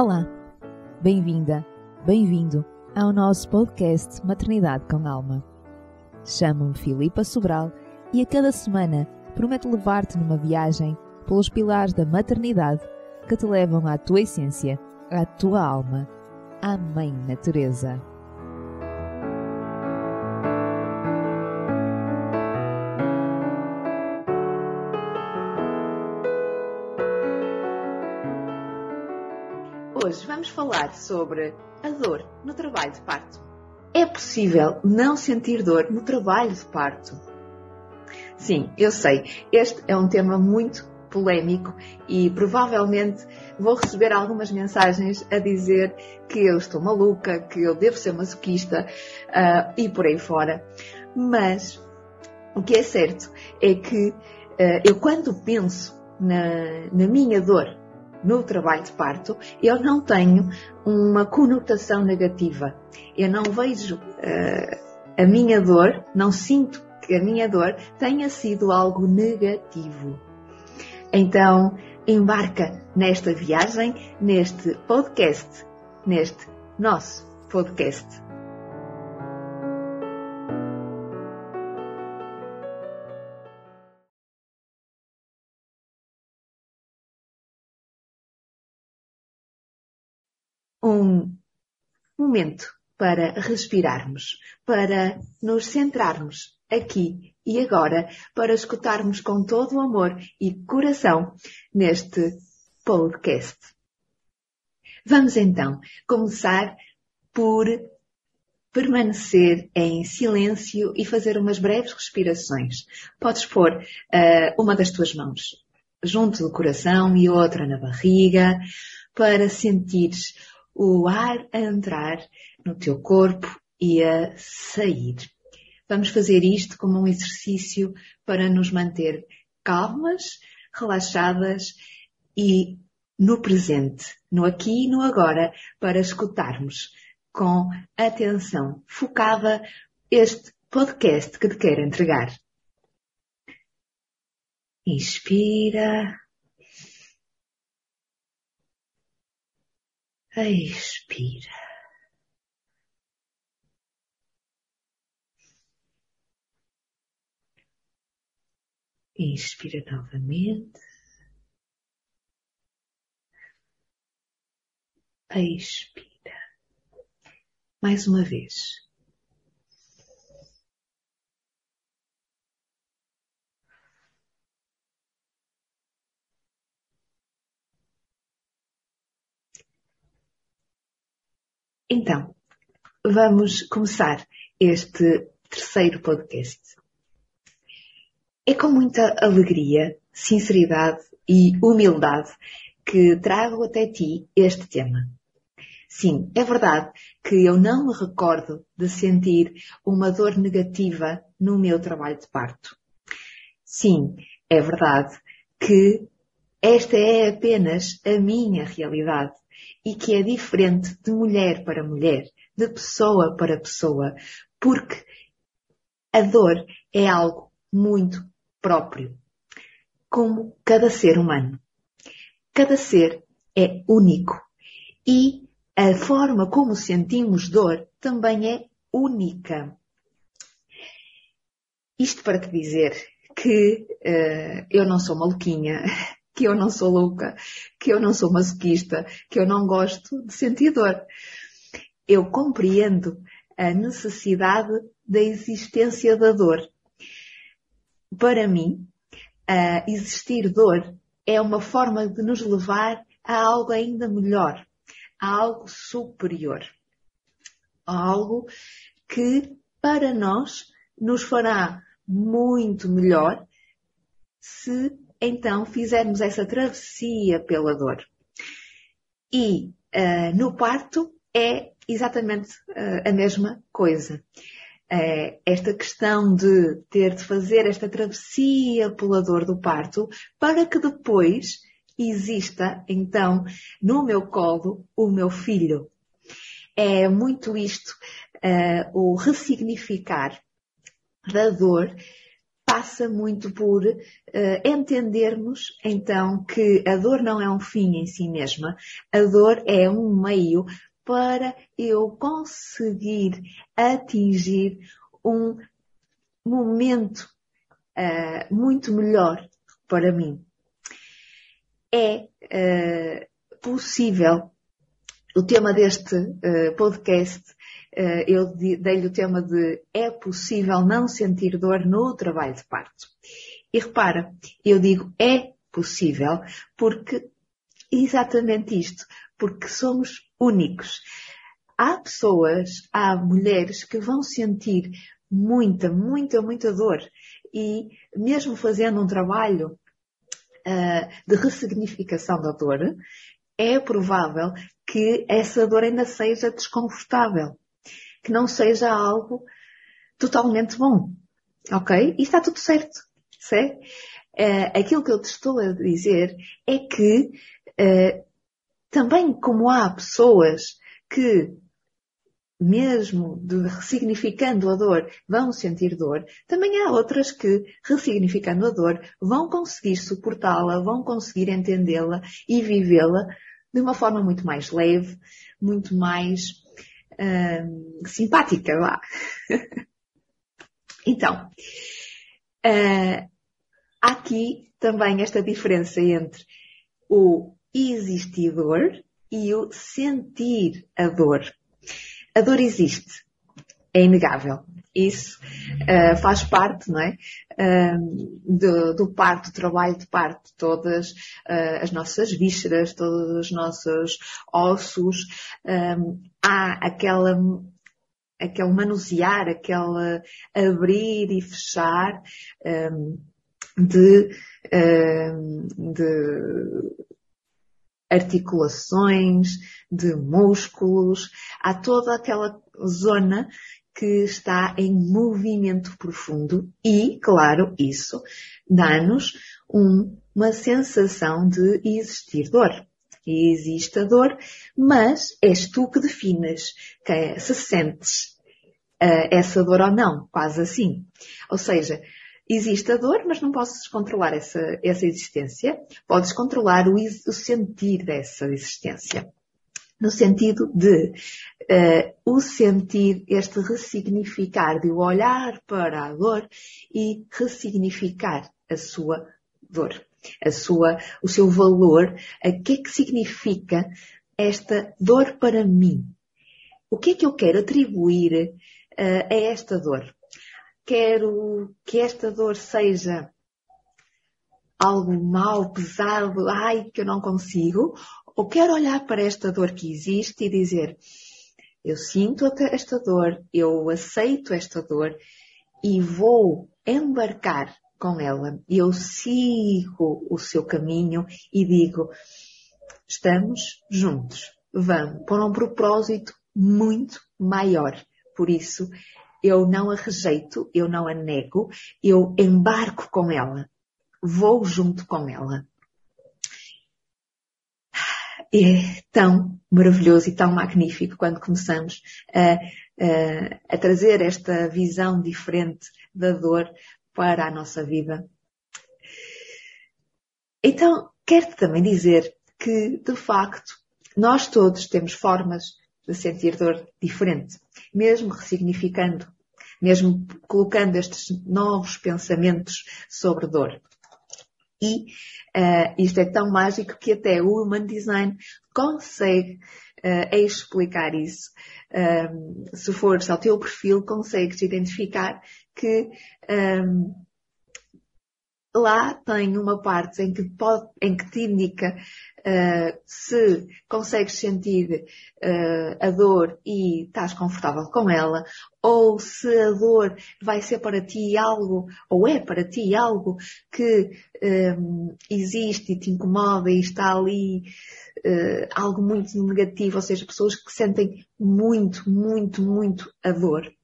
Olá, bem-vinda, bem-vindo ao nosso podcast Maternidade com Alma. Chamo-me Filipa Sobral e a cada semana prometo levar-te numa viagem pelos pilares da maternidade que te levam à tua essência, à tua alma, à Mãe Natureza. Falar sobre a dor no trabalho de parto. É possível não sentir dor no trabalho de parto? Sim, eu sei, este é um tema muito polémico e provavelmente vou receber algumas mensagens a dizer que eu estou maluca, que eu devo ser masoquista uh, e por aí fora. Mas o que é certo é que uh, eu quando penso na, na minha dor no trabalho de parto, eu não tenho uma conotação negativa. Eu não vejo uh, a minha dor, não sinto que a minha dor tenha sido algo negativo. Então, embarca nesta viagem, neste podcast, neste nosso podcast. Um momento para respirarmos, para nos centrarmos aqui e agora, para escutarmos com todo o amor e coração neste podcast. Vamos então começar por permanecer em silêncio e fazer umas breves respirações. Podes pôr uh, uma das tuas mãos junto do coração e outra na barriga para sentires o ar a entrar no teu corpo e a sair. Vamos fazer isto como um exercício para nos manter calmas, relaxadas e no presente, no aqui e no agora, para escutarmos com atenção focada este podcast que te quero entregar. Inspira. Expira. Inspira novamente. Expira. Mais uma vez. Então, vamos começar este terceiro podcast. É com muita alegria, sinceridade e humildade que trago até ti este tema. Sim, é verdade que eu não me recordo de sentir uma dor negativa no meu trabalho de parto. Sim, é verdade que esta é apenas a minha realidade e que é diferente de mulher para mulher, de pessoa para pessoa, porque a dor é algo muito próprio, como cada ser humano. Cada ser é único e a forma como sentimos dor também é única. Isto para te dizer que uh, eu não sou maluquinha, que eu não sou louca, que eu não sou masoquista, que eu não gosto de sentir dor. Eu compreendo a necessidade da existência da dor. Para mim, existir dor é uma forma de nos levar a algo ainda melhor, a algo superior, a algo que para nós nos fará muito melhor se então fizermos essa travessia pela dor. E uh, no parto é exatamente uh, a mesma coisa. Uh, esta questão de ter de fazer esta travessia pela dor do parto para que depois exista, então, no meu colo, o meu filho. É muito isto, o ressignificar da dor passa muito por uh, entendermos então que a dor não é um fim em si mesma, a dor é um meio para eu conseguir atingir um momento uh, muito melhor para mim. É uh, possível, o tema deste podcast eu dei-lhe o tema de é possível não sentir dor no trabalho de parto. E repara, eu digo é possível porque exatamente isto, porque somos únicos. Há pessoas, há mulheres que vão sentir muita, muita, muita dor e mesmo fazendo um trabalho uh, de ressignificação da dor, é provável que essa dor ainda seja desconfortável que não seja algo totalmente bom. Ok? E está tudo certo. Certo? Uh, aquilo que eu te estou a dizer é que uh, também como há pessoas que mesmo de ressignificando a dor, vão sentir dor, também há outras que, ressignificando a dor, vão conseguir suportá-la, vão conseguir entendê-la e vivê-la de uma forma muito mais leve, muito mais simpática lá. então, uh, há aqui também esta diferença entre o existidor e o sentir a dor. A dor existe, é inegável. Isso uh, faz parte, não é? Uh, do, do parto, do trabalho de parto, todas uh, as nossas vísceras, todos os nossos ossos, um, há aquela aquele manusear, aquele abrir e fechar um, de, de articulações, de músculos, há toda aquela zona que está em movimento profundo e, claro, isso dá-nos um, uma sensação de existir dor. Existe a dor, mas és tu que defines que, se sentes uh, essa dor ou não, quase assim. Ou seja, existe a dor, mas não podes controlar essa, essa existência. Podes controlar o, o sentir dessa existência no sentido de uh, o sentir, este ressignificar, de olhar para a dor e ressignificar a sua dor, a sua, o seu valor, o que é que significa esta dor para mim? O que é que eu quero atribuir uh, a esta dor? Quero que esta dor seja algo mal, pesado, ai, que eu não consigo, ou quero olhar para esta dor que existe e dizer, eu sinto esta dor, eu aceito esta dor e vou embarcar com ela. Eu sigo o seu caminho e digo, estamos juntos. Vamos para um propósito muito maior. Por isso, eu não a rejeito, eu não a nego, eu embarco com ela. Vou junto com ela é tão maravilhoso e tão magnífico quando começamos a, a, a trazer esta visão diferente da dor para a nossa vida. Então, quero também dizer que, de facto, nós todos temos formas de sentir dor diferente, mesmo ressignificando, mesmo colocando estes novos pensamentos sobre dor. E uh, isto é tão mágico que até o Human Design consegue uh, explicar isso. Um, se fores ao teu perfil, consegues identificar que um, lá tem uma parte em que, pode, em que te indica uh, se consegues sentir uh, a dor e estás confortável com ela, ou se a dor vai ser para ti algo, ou é para ti algo que um, existe e te incomoda e está ali uh, algo muito negativo, ou seja, pessoas que sentem muito, muito, muito a dor.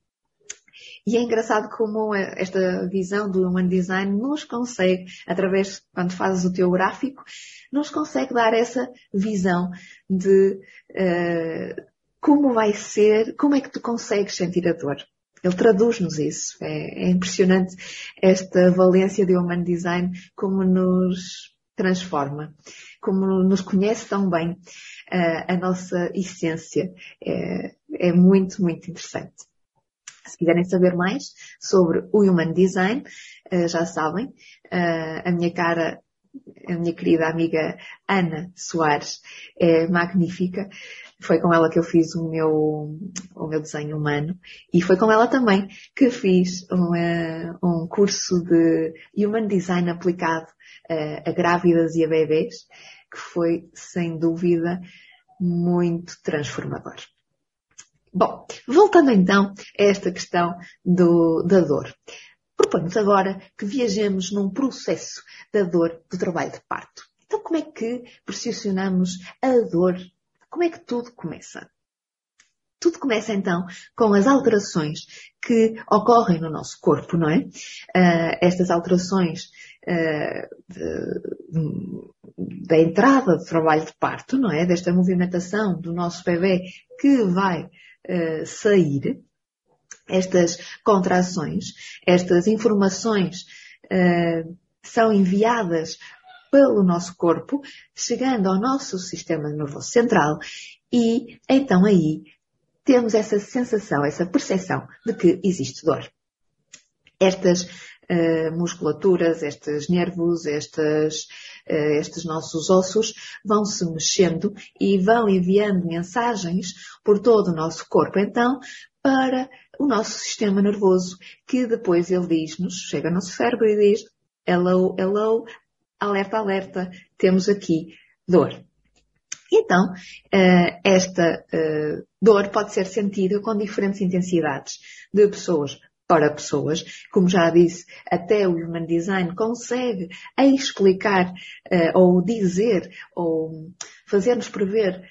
E é engraçado como esta visão do Human Design nos consegue, através, quando fazes o teu gráfico, nos consegue dar essa visão de uh, como vai ser, como é que tu consegues sentir a dor. Ele traduz-nos isso. É, é, impressionante esta valência de Human Design, como nos transforma, como nos conhece tão bem uh, a nossa essência. É, é muito, muito interessante. Se quiserem saber mais sobre o Human Design, uh, já sabem, uh, a minha cara a minha querida amiga Ana Soares é magnífica. Foi com ela que eu fiz o meu, o meu desenho humano e foi com ela também que fiz uma, um curso de Human Design aplicado a, a grávidas e a bebês, que foi, sem dúvida, muito transformador. Bom, voltando então a esta questão do, da dor. Proponho-vos agora que viajemos num processo da dor do trabalho de parto. Então, como é que percepcionamos a dor? Como é que tudo começa? Tudo começa então com as alterações que ocorrem no nosso corpo, não é? Uh, estas alterações uh, da entrada do trabalho de parto, não é? Desta movimentação do nosso bebê que vai uh, sair, estas contrações, estas informações uh, são enviadas pelo nosso corpo, chegando ao nosso sistema nervoso central e então aí temos essa sensação, essa percepção de que existe dor. Estas uh, musculaturas, estes nervos, estas, uh, estes nossos ossos vão se mexendo e vão enviando mensagens por todo o nosso corpo. Então, para o nosso sistema nervoso, que depois ele diz-nos, chega ao nosso cérebro e diz, hello, hello, alerta, alerta, temos aqui dor. Então, eh, esta eh, dor pode ser sentida com diferentes intensidades de pessoas para pessoas. Como já disse, até o Human Design consegue explicar eh, ou dizer ou fazer-nos prever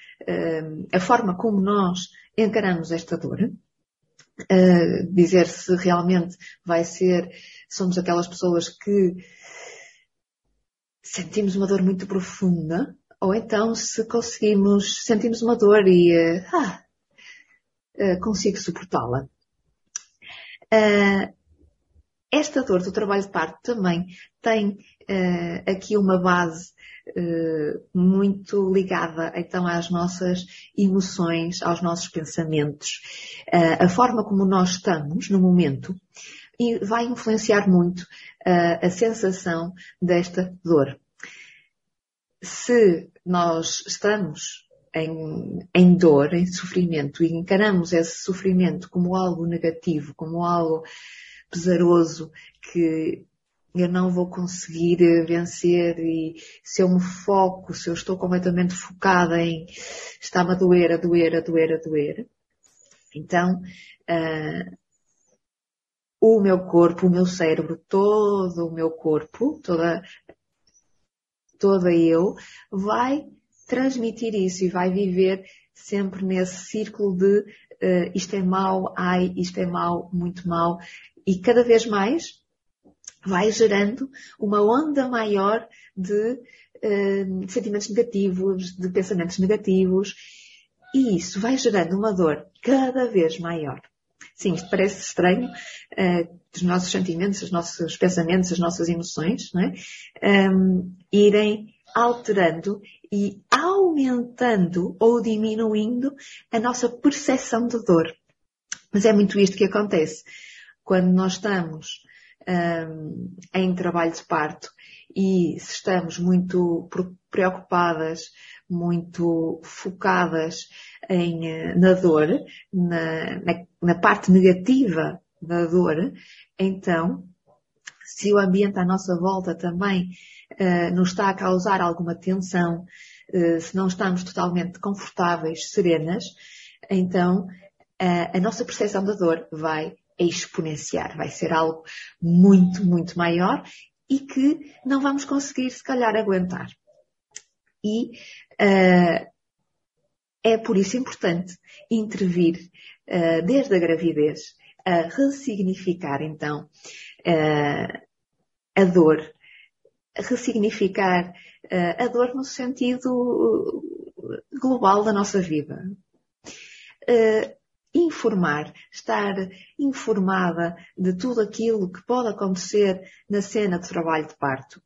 a forma como nós encaramos esta dor. dizer se realmente vai ser, somos aquelas pessoas que sentimos uma dor muito profunda ou então, se conseguimos, sentimos uma dor e ah, consigo suportá-la. Uh, esta dor do trabalho de parto também tem aqui uma base muito ligada então às nossas emoções, aos nossos pensamentos. a forma como nós estamos no momento vai influenciar muito a sensação desta dor se nós estamos em, em, dor, em sofrimento, e encaramos esse sofrimento como algo negativo, como algo pesaroso, que eu não vou conseguir vencer e se eu me foco, se eu estou completamente focada em está-me a doer, a doer, a doer, a doer, então uh, o meu corpo, o meu cérebro, todo o meu corpo, toda toda eu, vai transmitir isso e vai viver sempre nesse círculo de uh, isto é mau, ai, isto é mau, muito mau, e cada vez mais vai gerando uma onda maior de uh, sentimentos negativos, de pensamentos negativos, e isso vai gerando uma dor cada vez maior. Sim, isto parece estranho, uh, dos nossos sentimentos, os nossos pensamentos, as nossas emoções, não é? Um, irem alterando e aumentando ou diminuindo a nossa percepção de dor. Mas é muito isto que acontece. Quando nós estamos um, em trabalho de parto e se estamos muito preocupadas, muito focadas em, eh, na dor, na, na, na parte negativa da dor, então, se o ambiente à nossa volta também uh, nos está a causar alguma tensão, uh, se não estamos totalmente confortáveis, serenas, então a nossa percepção da dor vai exponenciar, vai ser algo muito, muito maior e que não vamos conseguir, se calhar, aguentar. E é por isso importante intervir desde a gravidez a ressignificar então a dor, ressignificar a dor no sentido global da nossa vida. informar, estar informada de tudo aquilo que pode acontecer na cena de trabalho de parto.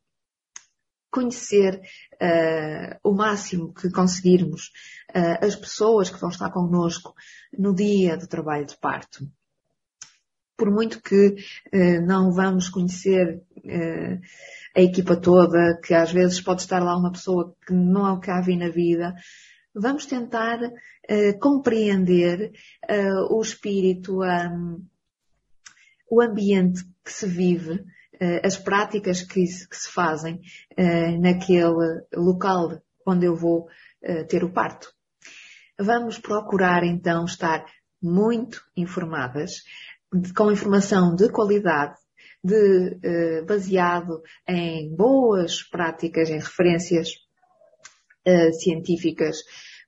Conhecer uh, o máximo que conseguirmos uh, as pessoas que vão estar connosco no dia do trabalho de parto. Por muito que uh, não vamos conhecer a equipa toda, que às vezes pode estar lá uma pessoa que não é o que há na vida, vamos tentar uh, compreender o espírito, um, o ambiente que se vive, as práticas que, que se fazem naquele local onde eu vou ter o parto. Vamos procurar então estar muito informadas, com informação de qualidade, de, baseado em boas práticas, em referências científicas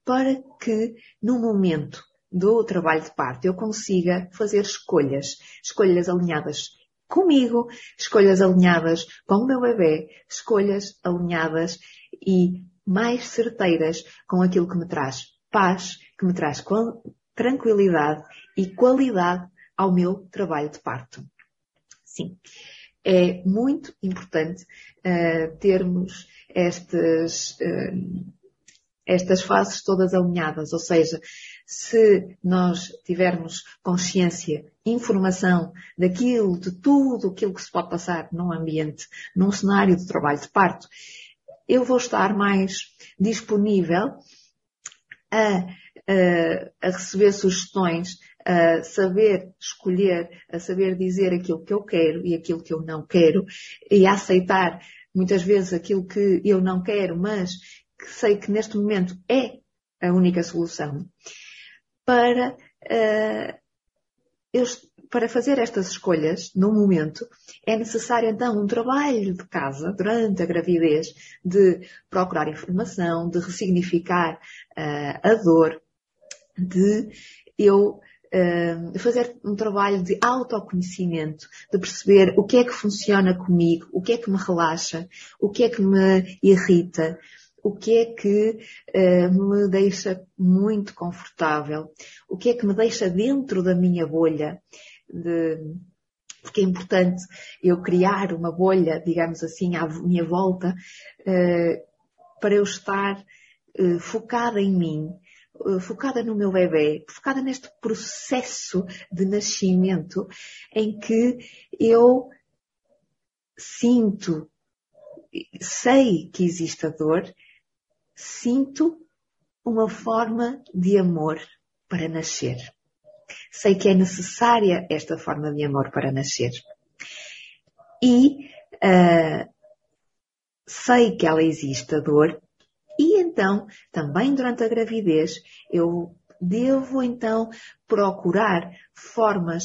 para que no momento do trabalho de parto eu consiga fazer escolhas, escolhas alinhadas comigo, escolhas alinhadas com o meu bebê, escolhas alinhadas e mais certeiras com aquilo que me traz paz, que me traz tranquilidade e qualidade ao meu trabalho de parto. Sim, é muito importante uh, termos estas uh, estas fases todas alinhadas, ou seja, se nós tivermos consciência, informação daquilo, de tudo aquilo que se pode passar num ambiente, num cenário de trabalho de parto, eu vou estar mais disponível a, a, a receber sugestões, a saber escolher, a saber dizer aquilo que eu quero e aquilo que eu não quero e a aceitar muitas vezes aquilo que eu não quero, mas que sei que neste momento é a única solução, para, uh, eu, para fazer estas escolhas no momento, é necessário então um trabalho de casa durante a gravidez de procurar informação, de ressignificar uh, a dor, de eu fazer um trabalho de autoconhecimento, de perceber o que é que funciona comigo, o que é que me relaxa, o que é que me irrita, o que é que uh, me deixa muito confortável, o que é que me deixa dentro da minha bolha, de, porque é importante eu criar uma bolha, digamos assim, à minha volta, uh, para eu estar uh, focada em mim, focada no meu bebê, focada neste processo de nascimento em que eu sinto, sei que existe a dor, sinto uma forma de amor para nascer. Sei que é necessária esta forma de amor para nascer. E uh, sei que ela existe, a dor, então, também durante a gravidez, eu devo então procurar formas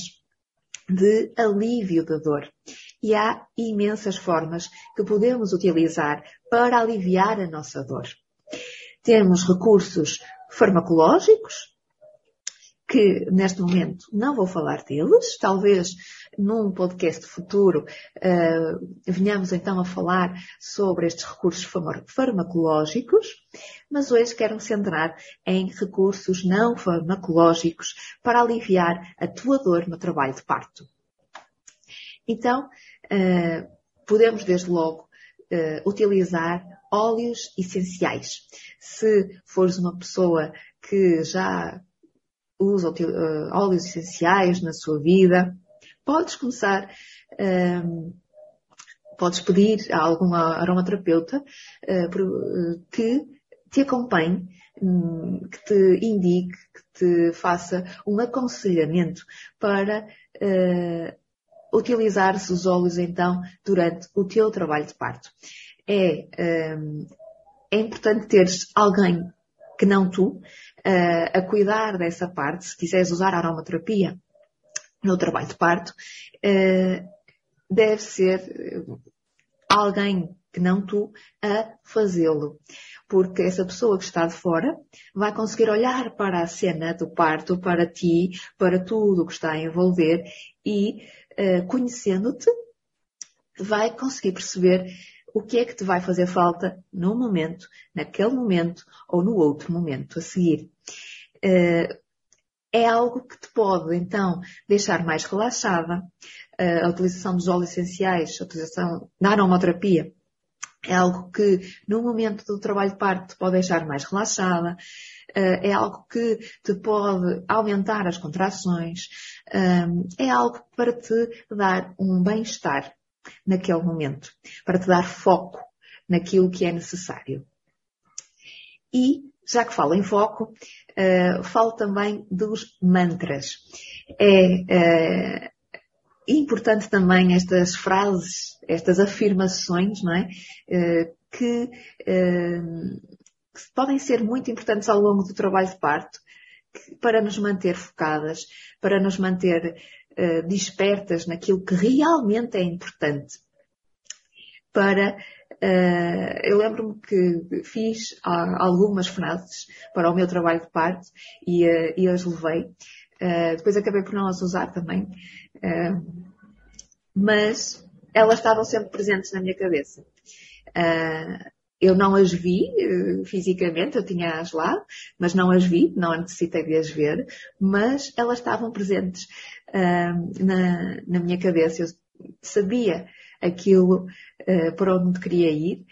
de alívio da dor. E há imensas formas que podemos utilizar para aliviar a nossa dor. Temos recursos farmacológicos, que neste momento não vou falar deles, talvez num podcast futuro uh, venhamos então a falar sobre estes recursos farmacológicos, mas hoje quero me centrar em recursos não farmacológicos para aliviar a tua dor no trabalho de parto. Então, uh, podemos desde logo uh, utilizar óleos essenciais. Se fores uma pessoa que já uh, óleos essenciais na sua vida, podes começar, um, ehm, podes pedir a algum aromaterapeuta uh, que te acompanhe, um, que te indique, que te faça um aconselhamento para uh, utilizar-se os óleos então durante o teu trabalho de parto. É, um, é importante teres alguém que não tu uh, a cuidar dessa parte, se quiseres usar aromaterapia no trabalho de parto, uh, deve ser alguém que não tu a fazê-lo. Porque essa pessoa que está de fora vai conseguir olhar para a cena do parto, para ti, para tudo o que está a envolver e eh, conhecendo-te, vai conseguir perceber o que é que te vai fazer falta no momento, naquele momento ou no outro momento a seguir. Uh, é algo que te pode, então, deixar mais relaxada. A utilização dos óleos essenciais, a utilização da aromaterapia, é algo que, no momento do trabalho de parto, te pode deixar mais relaxada. É algo que te pode aumentar as contrações. É algo para te dar um bem-estar naquele momento, para te dar foco naquilo que é necessário. E, já que falo em foco, uh, falo também dos mantras. É uh, importante também estas frases, estas afirmações, não é? Uh, que, que podem ser muito importantes ao longo do trabalho de parto, para nos manter focadas, para nos manter uh, despertas naquilo que realmente é importante. Para Uh, eu lembro-me que fiz algumas frases para o meu trabalho de parte e, uh, e as levei. depois acabei por não as usar também. mas elas estavam sempre presentes na minha cabeça. eu não as vi fisicamente, eu tinha-as lá, mas não as vi, não necessitei de as ver, mas elas estavam presentes na, na minha cabeça. Eu sabia aquilo uh, para onde queria ir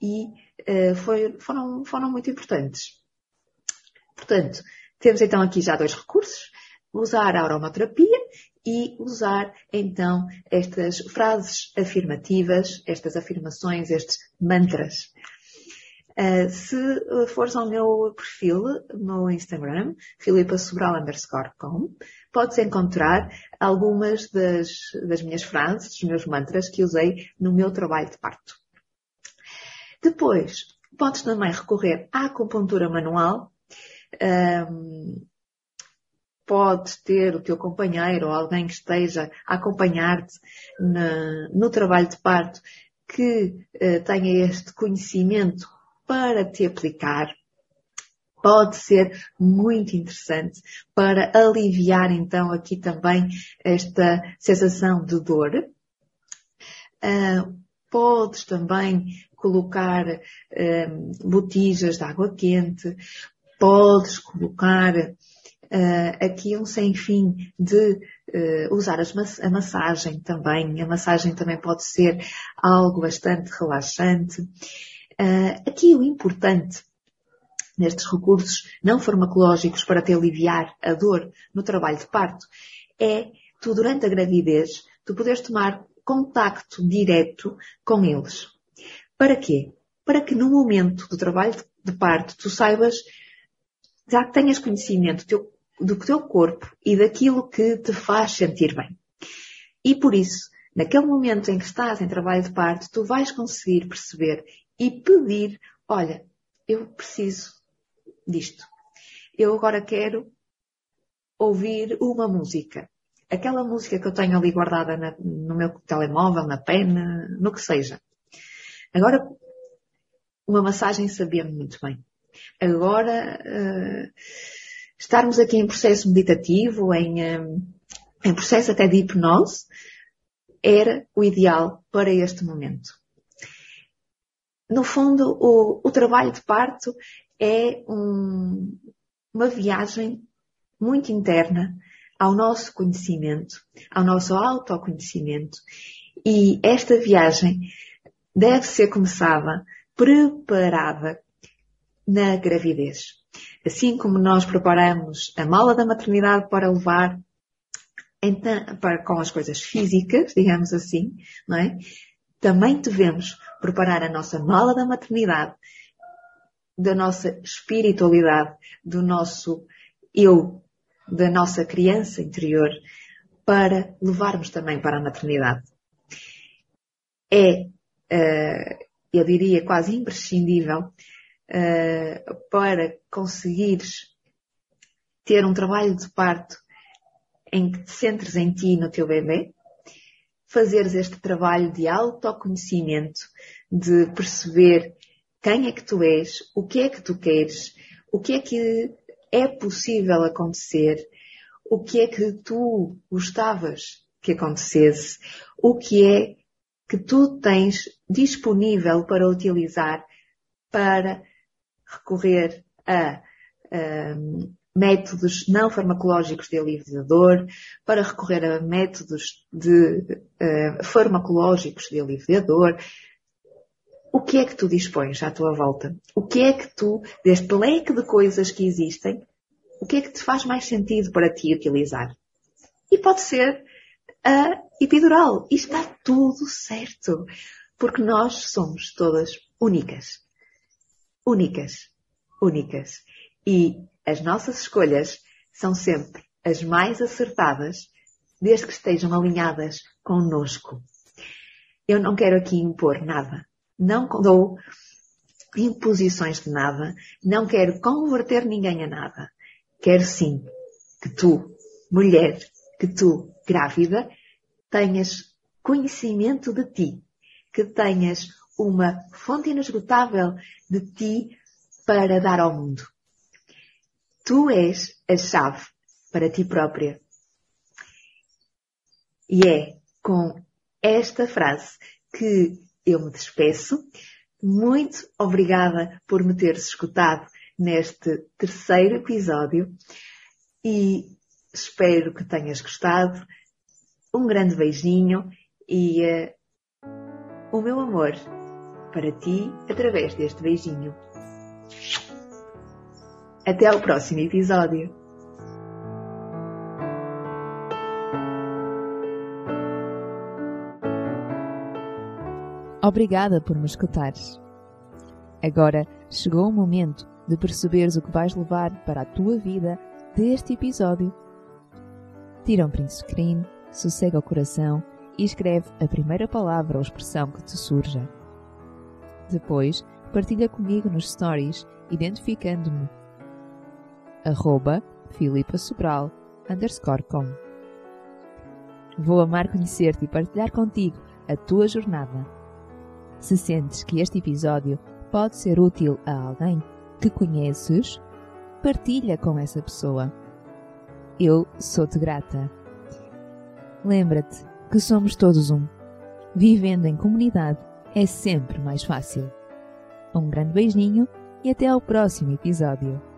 e uh, foi, foram, foram muito importantes. Portanto, temos então aqui já dois recursos. Usar a aromaterapia e usar então estas frases afirmativas, estas afirmações, estes mantras. Uh, se fores ao meu perfil no Instagram, Filipa Sobral underscore com, podes encontrar algumas das, das minhas frases, dos meus mantras que usei no meu trabalho de parto. Depois, podes também recorrer à acupuntura manual. Um, podes ter o teu companheiro ou alguém que esteja a acompanhar-te no trabalho de parto que uh, tenha este conhecimento para te aplicar pode ser muito interessante para aliviar então aqui também esta sensação de dor. Uh, podes também colocar uh, botijas de água quente, podes colocar uh, aqui um sem fim de uh, usar a massagem também. A massagem também pode ser algo bastante relaxante. Uh, aqui o importante nestes recursos não farmacológicos para te aliviar a dor no trabalho de parto é tu durante a gravidez tu poderes tomar contacto direto com eles. Para quê? Para que no momento do trabalho de parto tu saibas, já tenhas conhecimento do teu corpo e daquilo que te faz sentir bem. E por isso, naquele momento em que estás em trabalho de parto, tu vais conseguir perceber e pedir, olha, eu preciso disto. Eu agora quero ouvir uma música. Aquela música que eu tenho ali guardada na, no meu telemóvel, na pena, no que seja. Agora, uma massagem sabia-me muito bem. Agora, uh, estarmos aqui em processo meditativo, em, um, em processo até de hipnose, era o ideal para este momento. No fundo, o, o trabalho de parto é um, uma viagem muito interna ao nosso conhecimento, ao nosso autoconhecimento. E esta viagem deve ser começada preparada na gravidez. Assim como nós preparamos a mala da maternidade para levar então, para, com as coisas físicas, digamos assim, não é? Também devemos preparar a nossa mala da maternidade da nossa espiritualidade, do nosso eu, da nossa criança interior, para levarmos também para a maternidade. É, uh, eu diria, quase imprescindível uh, para conseguires ter um trabalho de parto em que te centres em ti e no teu bebê, fazeres este trabalho de autoconhecimento, de perceber quem é que tu és, o que é que tu queres, o que é que é possível acontecer, o que é que tu gostavas que acontecesse, o que é que tu tens disponível para utilizar para recorrer a, a métodos não farmacológicos de alívio da dor, para recorrer a métodos de uh, farmacológicos de alívio da dor. O que é que tu dispões à tua volta? O que é que tu, deste leque de coisas que existem, o que é que te faz mais sentido para ti utilizar? E pode ser a epidural. E está tudo certo. Porque nós somos todas únicas. Únicas. Únicas. E as nossas escolhas são sempre as mais acertadas, desde que estejam alinhadas conosco. Eu não quero aqui impor nada. Não dou imposições de nada. Não quero converter ninguém a nada. Quero sim que tu, mulher, que tu, grávida, tenhas conhecimento de ti, que tenhas uma fonte inesgotável de ti para dar ao mundo. Tu és a chave para ti própria. E é com esta frase que eu me despeço. Muito obrigada por me teres escutado neste terceiro episódio e espero que tenhas gostado. Um grande beijinho e uh, o meu amor para ti através deste beijinho. Até ao próximo episódio. Obrigada por me escutares. Agora chegou o momento de perceberes o que vais levar para a tua vida deste episódio. Tira um print screen, sossega o coração e escreve a primeira palavra ou expressão que te surja. Depois, partilha comigo nos stories, identificando-me arroba Filipa Sobral, underscore com. Vou amar conhecer-te e partilhar contigo a tua jornada. Se sentes que este episódio pode ser útil a alguém que conheces, partilha com essa pessoa. Eu sou-te grata. Lembra-te que somos todos um. Vivendo em comunidade é sempre mais fácil. Um grande beijinho e até ao próximo episódio.